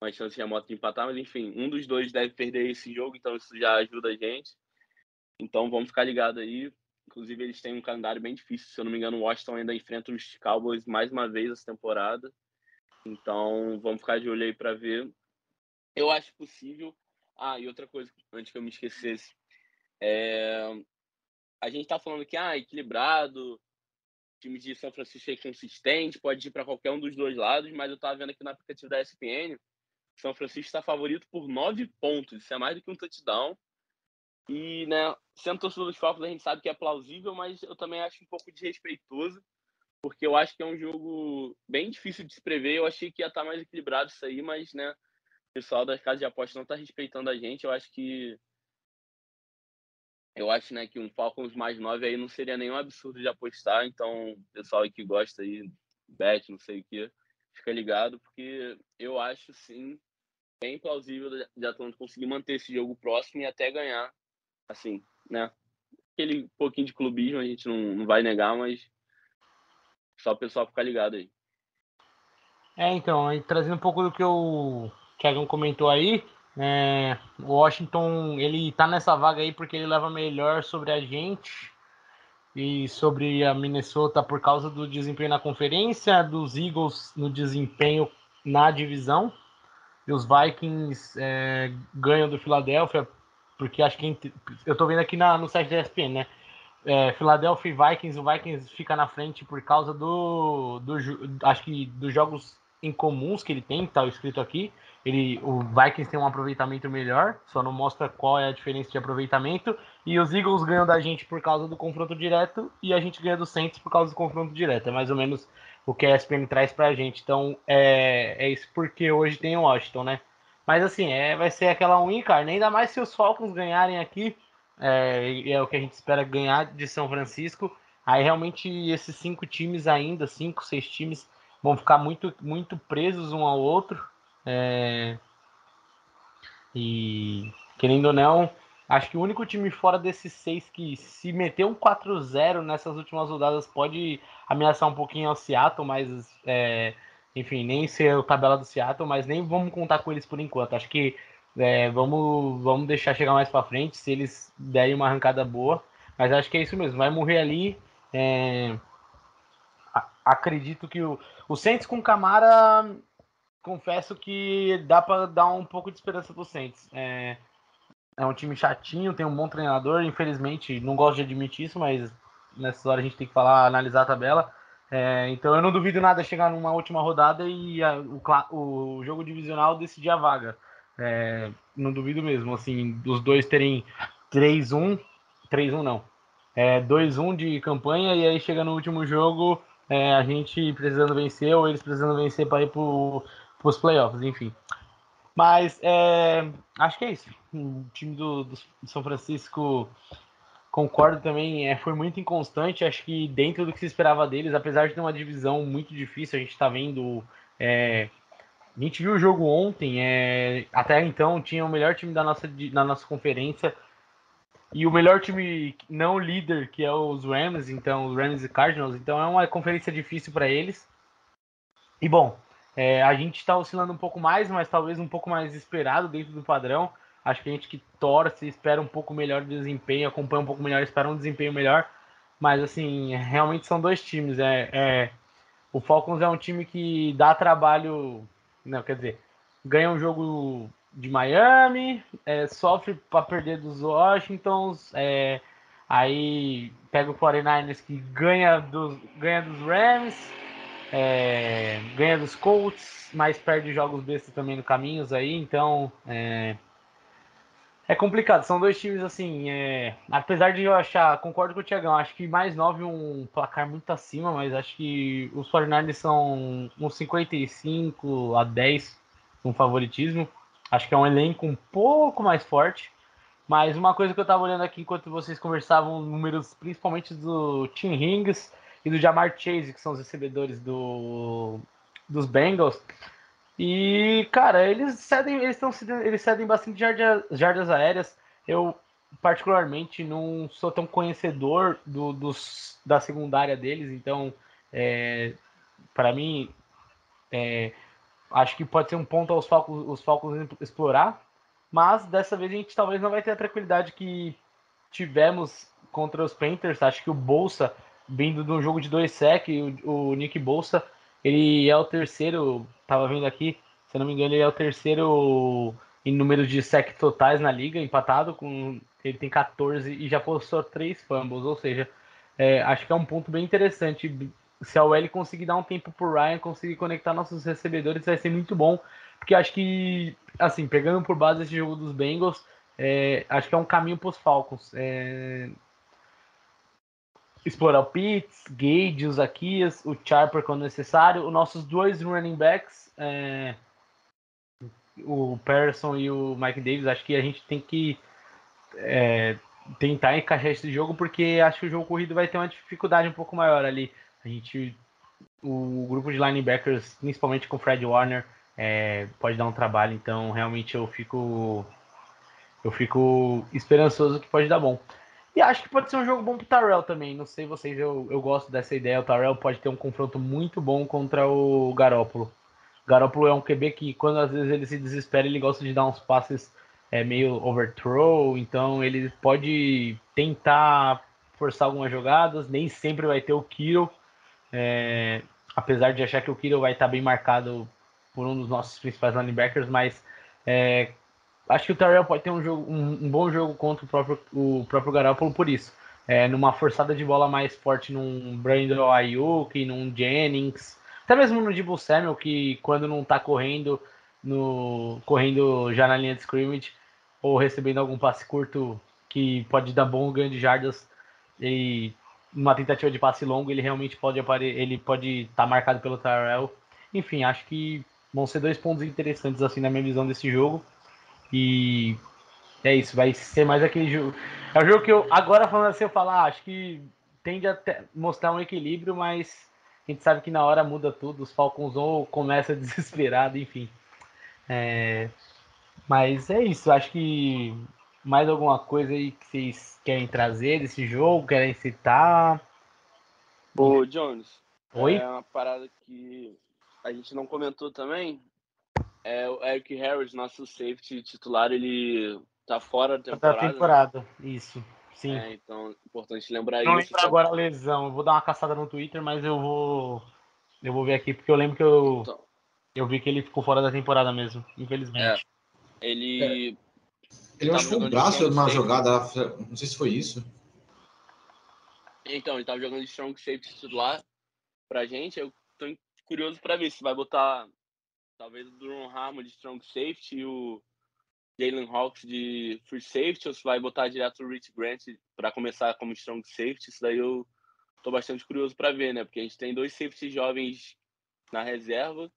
mais chance remota de empatar, mas enfim, um dos dois deve perder esse jogo, então isso já ajuda a gente. Então vamos ficar ligado aí. Inclusive eles têm um calendário bem difícil, se eu não me engano, o Washington ainda enfrenta os Cowboys mais uma vez essa temporada. Então vamos ficar de olho aí para ver. Eu acho possível ah, e outra coisa, antes que eu me esquecesse. É... A gente tá falando que, ah, equilibrado, time de São Francisco é consistente, pode ir para qualquer um dos dois lados, mas eu tava vendo aqui no aplicativo da ESPN, São Francisco está favorito por nove pontos, isso é mais do que um touchdown. E, né, sendo torcedor dos Falcons, a gente sabe que é plausível, mas eu também acho um pouco desrespeitoso, porque eu acho que é um jogo bem difícil de se prever. Eu achei que ia estar tá mais equilibrado isso aí, mas, né, pessoal das casas de apostas não está respeitando a gente. Eu acho que eu acho, né, que um Falcons mais 9 aí não seria nenhum absurdo de apostar. Então, pessoal aí que gosta aí, bet, não sei o que, fica ligado, porque eu acho sim bem plausível de Atlanta conseguir manter esse jogo próximo e até ganhar, assim, né? Aquele pouquinho de clubismo a gente não, não vai negar, mas só o pessoal ficar ligado aí. É, então, aí, trazendo um pouco do que eu Thiagão comentou aí, é, Washington ele tá nessa vaga aí porque ele leva melhor sobre a gente e sobre a Minnesota por causa do desempenho na conferência, dos Eagles no desempenho na divisão e os Vikings é, ganham do Philadelphia porque acho que eu tô vendo aqui na, no site da ESPN, né? É, Philadelphia e Vikings, o Vikings fica na frente por causa do, do acho que dos jogos incomuns que ele tem, tá escrito aqui, ele, o Vikings tem um aproveitamento melhor, só não mostra qual é a diferença de aproveitamento. E os Eagles ganham da gente por causa do confronto direto e a gente ganha do Saints por causa do confronto direto. É mais ou menos o que a ESPN traz pra gente. Então é, é isso porque hoje tem o Washington, né? Mas assim, é, vai ser aquela win, cara. Ainda mais se os Falcons ganharem aqui. É, é o que a gente espera ganhar de São Francisco. Aí realmente esses cinco times ainda, cinco, seis times, vão ficar muito, muito presos um ao outro. É... E querendo ou não, acho que o único time fora desses seis que se meter um 4-0 nessas últimas rodadas pode ameaçar um pouquinho ao Seattle, mas é... enfim, nem ser o tabela do Seattle, mas nem vamos contar com eles por enquanto. Acho que É, vamos, vamos deixar chegar mais para frente, se eles derem uma arrancada boa. Mas acho que é isso mesmo, vai morrer ali. É, acredito que o, o Saints com Camara, confesso que dá para dar um pouco de esperança pro Saints. É, é um time chatinho, tem um bom treinador, infelizmente, não gosto de admitir isso, mas nessa hora a gente tem que falar, analisar a tabela. É, então eu não duvido nada chegar numa última rodada e a, o, o, jogo divisional decidir a vaga. É, não duvido mesmo, assim, dos dois terem 3-1, 3-1 não, é, 2-1 de campanha e aí chega no último jogo é, a gente precisando vencer ou eles precisando vencer para ir para os playoffs, enfim. Mas é, acho que é isso. O time do, do São Francisco concordo também, é, foi muito inconstante. Acho que dentro do que se esperava deles, apesar de ter uma divisão muito difícil, a gente está vendo. É, a gente viu o jogo ontem, é, até então tinha o melhor time da nossa, da nossa conferência e o melhor time não líder, que é os Rams, então os Rams e Cardinals. Então é uma conferência difícil para eles. E bom, é, a gente está oscilando um pouco mais, mas talvez um pouco mais esperado dentro do padrão. Acho que a gente que torce, espera um pouco melhor de desempenho, acompanha um pouco melhor, espera um desempenho melhor. Mas, assim, realmente são dois times. É, é, o Falcons é um time que dá trabalho. Não, quer dizer, ganha um jogo de Miami, é, sofre para perder dos Washingtons, é, aí pega o 49ers que ganha dos, ganha dos Rams, é, ganha dos Colts, mas perde jogos bestas também no caminhos aí, então é, é complicado, são dois times assim. É... Apesar de eu achar, concordo com o Tiagão, acho que mais 9 um placar muito acima, mas acho que os 49ers são uns 55 a 10 com favoritismo. Acho que é um elenco um pouco mais forte. Mas uma coisa que eu estava olhando aqui enquanto vocês conversavam, números principalmente do Tim Hings e do Jamar Chase, que são os recebedores do, dos Bengals. E, cara, eles cedem, eles estão eles cedem bastante jardas, jardas aéreas. Eu particularmente não sou tão conhecedor do, dos, da secundária deles, então é, para mim é, acho que pode ser um ponto aos Falcons, os explorar, mas dessa vez a gente talvez não vai ter a tranquilidade que tivemos contra os Panthers. Acho que o Bolsa, vindo de um jogo de dois sec, o, o Nick Bolsa, ele é o terceiro Tava vendo aqui, se não me engano, ele é o terceiro em número de sec totais na liga, empatado com. Ele tem 14 e já postou três fumbles, ou seja, é, acho que é um ponto bem interessante. Se a OL conseguir dar um tempo pro Ryan, conseguir conectar nossos recebedores, vai ser muito bom. Porque acho que, assim, pegando por base esse jogo dos Bengals, é, acho que é um caminho para os Falcons. É, explorar o Pitts, Gage, o Zaquias, o Charper quando necessário. Os nossos dois running backs, é, o Patterson e o Mike Davis, acho que a gente tem que é, tentar encaixar esse jogo, porque acho que o jogo corrido vai ter uma dificuldade um pouco maior ali. A gente, o grupo de linebackers, principalmente com o Fred Warner, é, pode dar um trabalho, então realmente eu fico eu fico esperançoso que pode dar bom. E acho que pode ser um jogo bom pro Tarell também. Não sei vocês, eu, eu gosto dessa ideia. O Tarell pode ter um confronto muito bom contra o Garópolo. O Garópolo é um QB que, quando às vezes ele se desespera, ele gosta de dar uns passes é, meio overthrow. Então ele pode tentar forçar algumas jogadas. Nem sempre vai ter o Kiro. É, apesar de achar que o Kiro vai estar bem marcado por um dos nossos principais linebackers, mas é, acho que o Terrell pode ter um, jogo, um, um, bom jogo contra o próprio, o próprio Garoppolo por isso. É, numa forçada de bola mais forte num Brandon Ayuk, num Jennings, até mesmo no Debo Samuel, que quando não tá correndo, no, correndo já na linha de scrimmage, ou recebendo algum passe curto que pode dar bom ganho de jardas, e numa tentativa de passe longo, ele realmente pode aparecer, ele pode estar tá marcado pelo Tyrell. Enfim, acho que vão ser dois pontos interessantes assim na minha visão desse jogo. E é isso, vai ser mais aquele jogo. É um jogo que eu, agora falando assim, eu falar, ah, acho que tende a mostrar um equilíbrio, mas a gente sabe que na hora muda tudo. Os Falcons ou começa desesperado, enfim. É, mas é isso, acho que mais alguma coisa aí que vocês querem trazer desse jogo, querem citar? Ô, Jones. Oi? É uma parada que a gente não comentou também, É, o Eric Harris, nosso safety titular, ele tá fora da Da temporada. né? temporada, isso. Sim. É, então, importante lembrar Não isso. lembro agora a lesão. Eu vou dar uma caçada no Twitter, mas eu vou. Eu vou ver aqui, porque eu lembro que eu, Então, eu vi que ele ficou fora da temporada mesmo, infelizmente. ele Ele Tava machucou o braço numa jogada, não sei se foi isso. Então, ele tava jogando de strong safety titular pra gente. Eu tô curioso pra ver se vai botar talvez o Duron Harmon de strong safety e o Jalen Hawks de free safety ou se vai botar direto o Rich Grant pra começar como strong safety. Isso daí eu tô bastante curioso pra ver, né? Porque a gente tem dois safeties jovens na reserva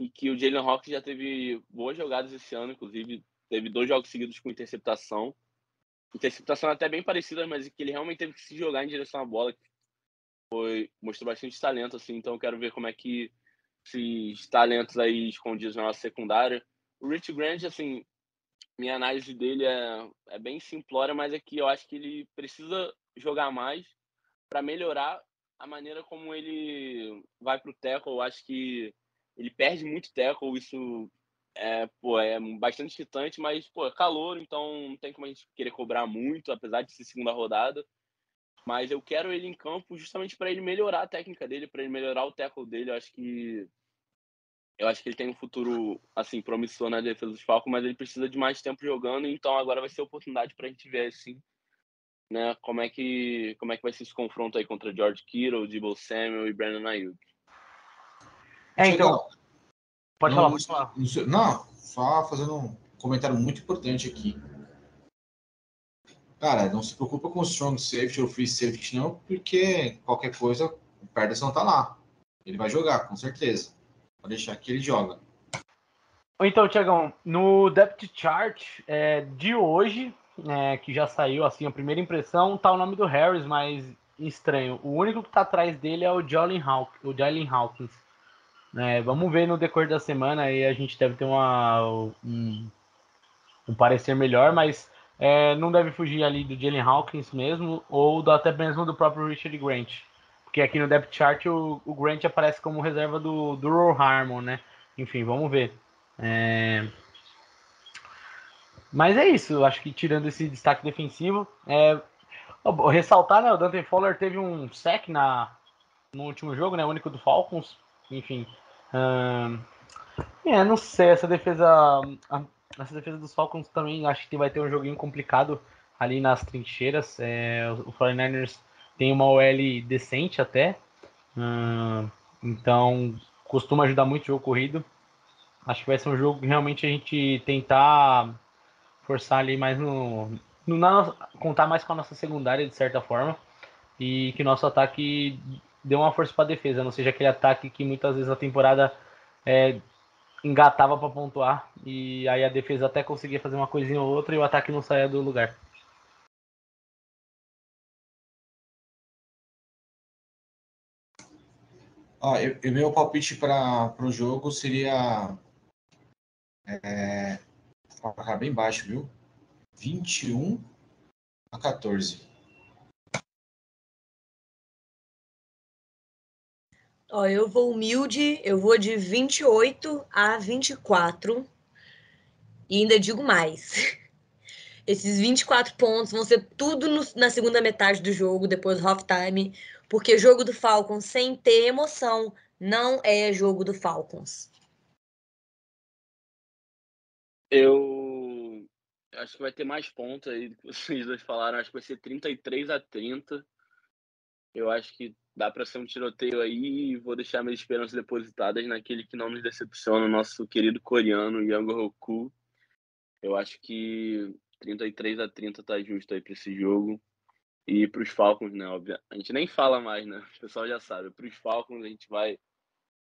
e que o Jalen Hawks já teve boas jogadas esse ano, inclusive teve dois jogos seguidos com interceptação interceptação até bem parecida, mas que ele realmente teve que se jogar em direção à bola. Foi, mostrou bastante talento, assim, então eu quero ver como é que esses talentos aí escondidos na nossa secundária. O Rich Grant, assim, minha análise dele é, é bem simplória, mas é que eu acho que ele precisa jogar mais para melhorar a maneira como ele vai pro tackle. Eu acho que ele perde muito tackle, isso é, pô, é bastante irritante, mas, pô, é calor, então não tem como a gente querer cobrar muito, apesar de ser segunda rodada. Mas eu quero ele em campo justamente para ele melhorar a técnica dele, para ele melhorar o tackle dele. Eu acho que eu acho que ele tem um futuro assim promissor na defesa dos Falcons, mas ele precisa de mais tempo jogando, então agora vai ser a oportunidade para a gente ver assim, né, como é que como é que vai ser esse confronto aí contra George Kittle, Debo Samuel e Brandon Ayuk. É, então, Chegou. Pode não, falar, pode falar. Não, só fazendo um comentário muito importante aqui. Cara, não se preocupa com o strong safety ou free safety não, porque qualquer coisa, o Pederson tá lá. Ele vai jogar, com certeza. Pode deixar que ele joga. Então, Tiagão, no depth chart é, de hoje, é, que já saiu assim a primeira impressão, tá o nome do Harris, mas estranho. O único que tá atrás dele é o Jalen, Hawk, o Jalen Hawkins. É, vamos ver no decorrer da semana aí a gente deve ter uma, um, um parecer melhor, mas é, não deve fugir ali do Jalen Hawkins mesmo, ou do, até mesmo do próprio Richard Grant. Porque aqui no depth chart o, o Grant aparece como reserva do, do Roll Harmon, né? Enfim, vamos ver. É, Mas é isso, acho que tirando esse destaque defensivo, é... ressaltar, né, o Dante Fowler teve um sec na... no último jogo, né, único do Falcons, enfim. É, não sei, essa defesa, a- essa defesa dos Falcons também acho que vai ter um joguinho complicado ali nas trincheiras. É, o 49ers tem uma OL decente até, então costuma ajudar muito o jogo corrido. Acho que vai ser um jogo que realmente a gente tentar forçar ali mais no, no na contar mais com a nossa secundária de certa forma e que nosso ataque dê uma força para a defesa, não seja aquele ataque que muitas vezes a temporada é, engatava para pontuar e aí a defesa até conseguia fazer uma coisinha ou outra e o ataque não saía do lugar. Ó, eu, eu- meu palpite para o jogo seria. É, bem baixo, viu? 21 a 14. Ó, eu vou humilde, eu vou de 28 a 24. E ainda digo mais. Esses 24 pontos vão ser tudo no- na segunda metade do jogo, depois do halftime, porque jogo do Falcons sem ter emoção não é jogo do Falcons. Eu acho que vai ter mais pontos aí do que vocês dois falaram. Acho que vai ser 33 a 30. Eu acho que dá para ser um tiroteio aí e vou deixar minhas esperanças depositadas naquele que não nos decepciona, o nosso querido coreano Yang Roku. Eu acho que 33 a 30 tá justo aí para esse jogo. E para os Falcons, né? Óbvio. A gente nem fala mais, né? O pessoal já sabe. Para os Falcons, a gente vai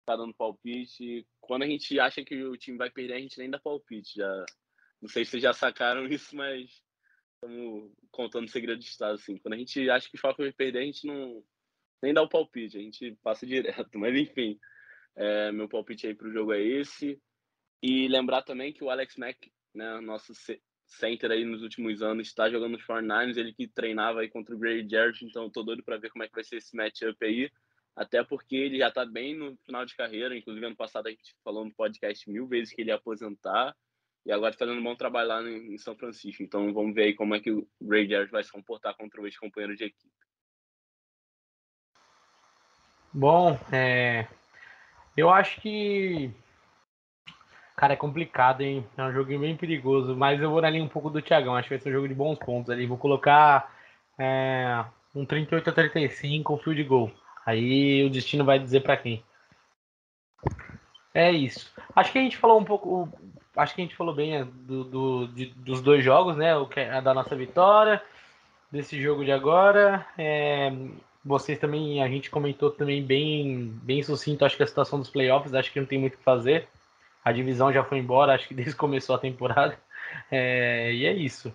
ficar dando palpite. Quando a gente acha que o time vai perder, a gente nem dá palpite. Já... Não sei se vocês já sacaram isso, mas estamos contando segredo de Estado. Assim. Quando a gente acha que o Falcons vai perder, a gente não nem dá o palpite, a gente passa direto. Mas enfim, é, meu palpite aí para o jogo é esse. E lembrar também que o Alex Mack, né, nosso ce- center aí nos últimos anos, está jogando nos 49ers, ele que treinava aí contra o Gray Jarrett, então eu tô doido para ver como é que vai ser esse matchup aí. até porque ele já está bem no final de carreira. Inclusive, ano passado a gente falou no podcast mil vezes que ele ia aposentar e agora está fazendo um bom trabalho lá em São Francisco. Então, vamos ver aí como é que o Ray Jarrett vai se comportar contra o ex-companheiro de equipe. Bom, é... eu acho que. Cara, é complicado, hein? É um jogo bem perigoso, mas eu vou na linha um pouco do Thiagão. Acho que vai ser um jogo de bons pontos ali. Vou colocar é... um 38 a 35, um field goal. Aí o destino vai dizer para quem. É isso. Acho que a gente falou um pouco. Acho que a gente falou bem é, do, do de, dos dois jogos, né? O que é da nossa vitória, desse jogo de agora. É, vocês também, a gente comentou também bem, bem sucinto, acho que a situação dos playoffs, acho que não tem muito o que fazer. A divisão já foi embora, acho que desde que começou a temporada. É, e é isso.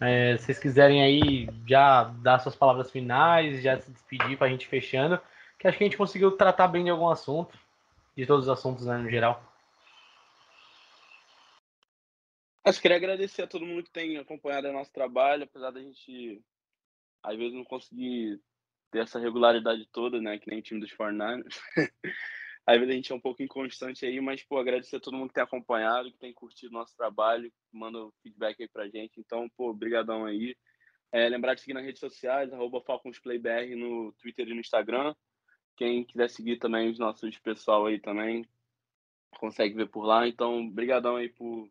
É, se vocês quiserem aí já dar suas palavras finais, já se despedir para a gente fechando que acho que a gente conseguiu tratar bem de algum assunto, de todos os assuntos né, no geral. Acho que queria agradecer a todo mundo que tem acompanhado o nosso trabalho, apesar da gente às vezes não conseguir ter essa regularidade toda, né, que nem o time dos 49 às vezes a gente é um pouco inconstante aí, mas, pô, agradecer a todo mundo que tem acompanhado, que tem curtido o nosso trabalho, manda feedback aí pra gente. Então, pô, brigadão aí. É, lembrar de seguir nas redes sociais, arroba FalconsPlayBR no Twitter e no Instagram. Quem quiser seguir também os nossos pessoal aí também consegue ver por lá. Então, brigadão aí por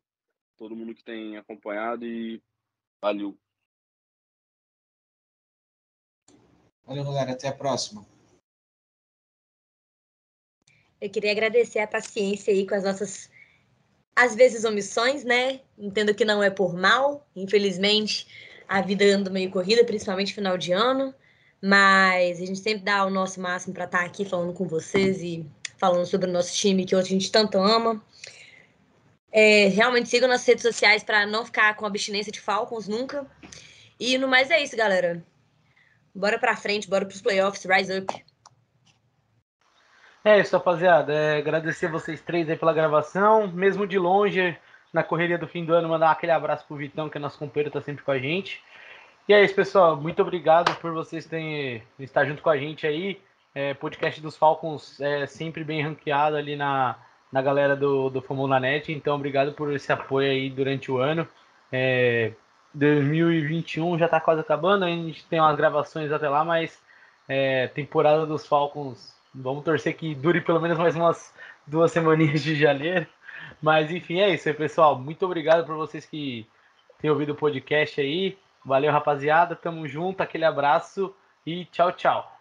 todo mundo que tem acompanhado e valeu. Valeu, galera. Até a próxima. Eu queria agradecer a paciência aí com as nossas, às vezes, omissões, né? Entendo que não é por mal. Infelizmente, a vida anda meio corrida, principalmente final de ano. Mas a gente sempre dá o nosso máximo para estar tá aqui falando com vocês e falando sobre o nosso time que hoje a gente tanto ama. É, realmente sigam nas redes sociais para não ficar com abstinência de Falcons nunca. E no mais é isso, galera. Bora pra frente, bora pros playoffs, rise up. É isso, rapaziada. É, agradecer vocês três aí pela gravação. Mesmo de longe, na correria do fim do ano, mandar aquele abraço pro Vitão, que é nosso companheiro, tá sempre com a gente. E é isso, pessoal. Muito obrigado por vocês terem estar junto com a gente aí. É, podcast dos Falcons é sempre bem ranqueado ali na, na galera do, do Fórmula Net. Então, obrigado por esse apoio aí durante o ano. É, 2021 já está quase acabando, a gente tem umas gravações até lá, mas é, temporada dos Falcons, vamos torcer que dure pelo menos mais umas duas semaninhas de janeiro. Mas enfim, é isso aí, pessoal. Muito obrigado por vocês que têm ouvido o podcast aí. Valeu, rapaziada. Tamo junto. Aquele abraço e tchau, tchau.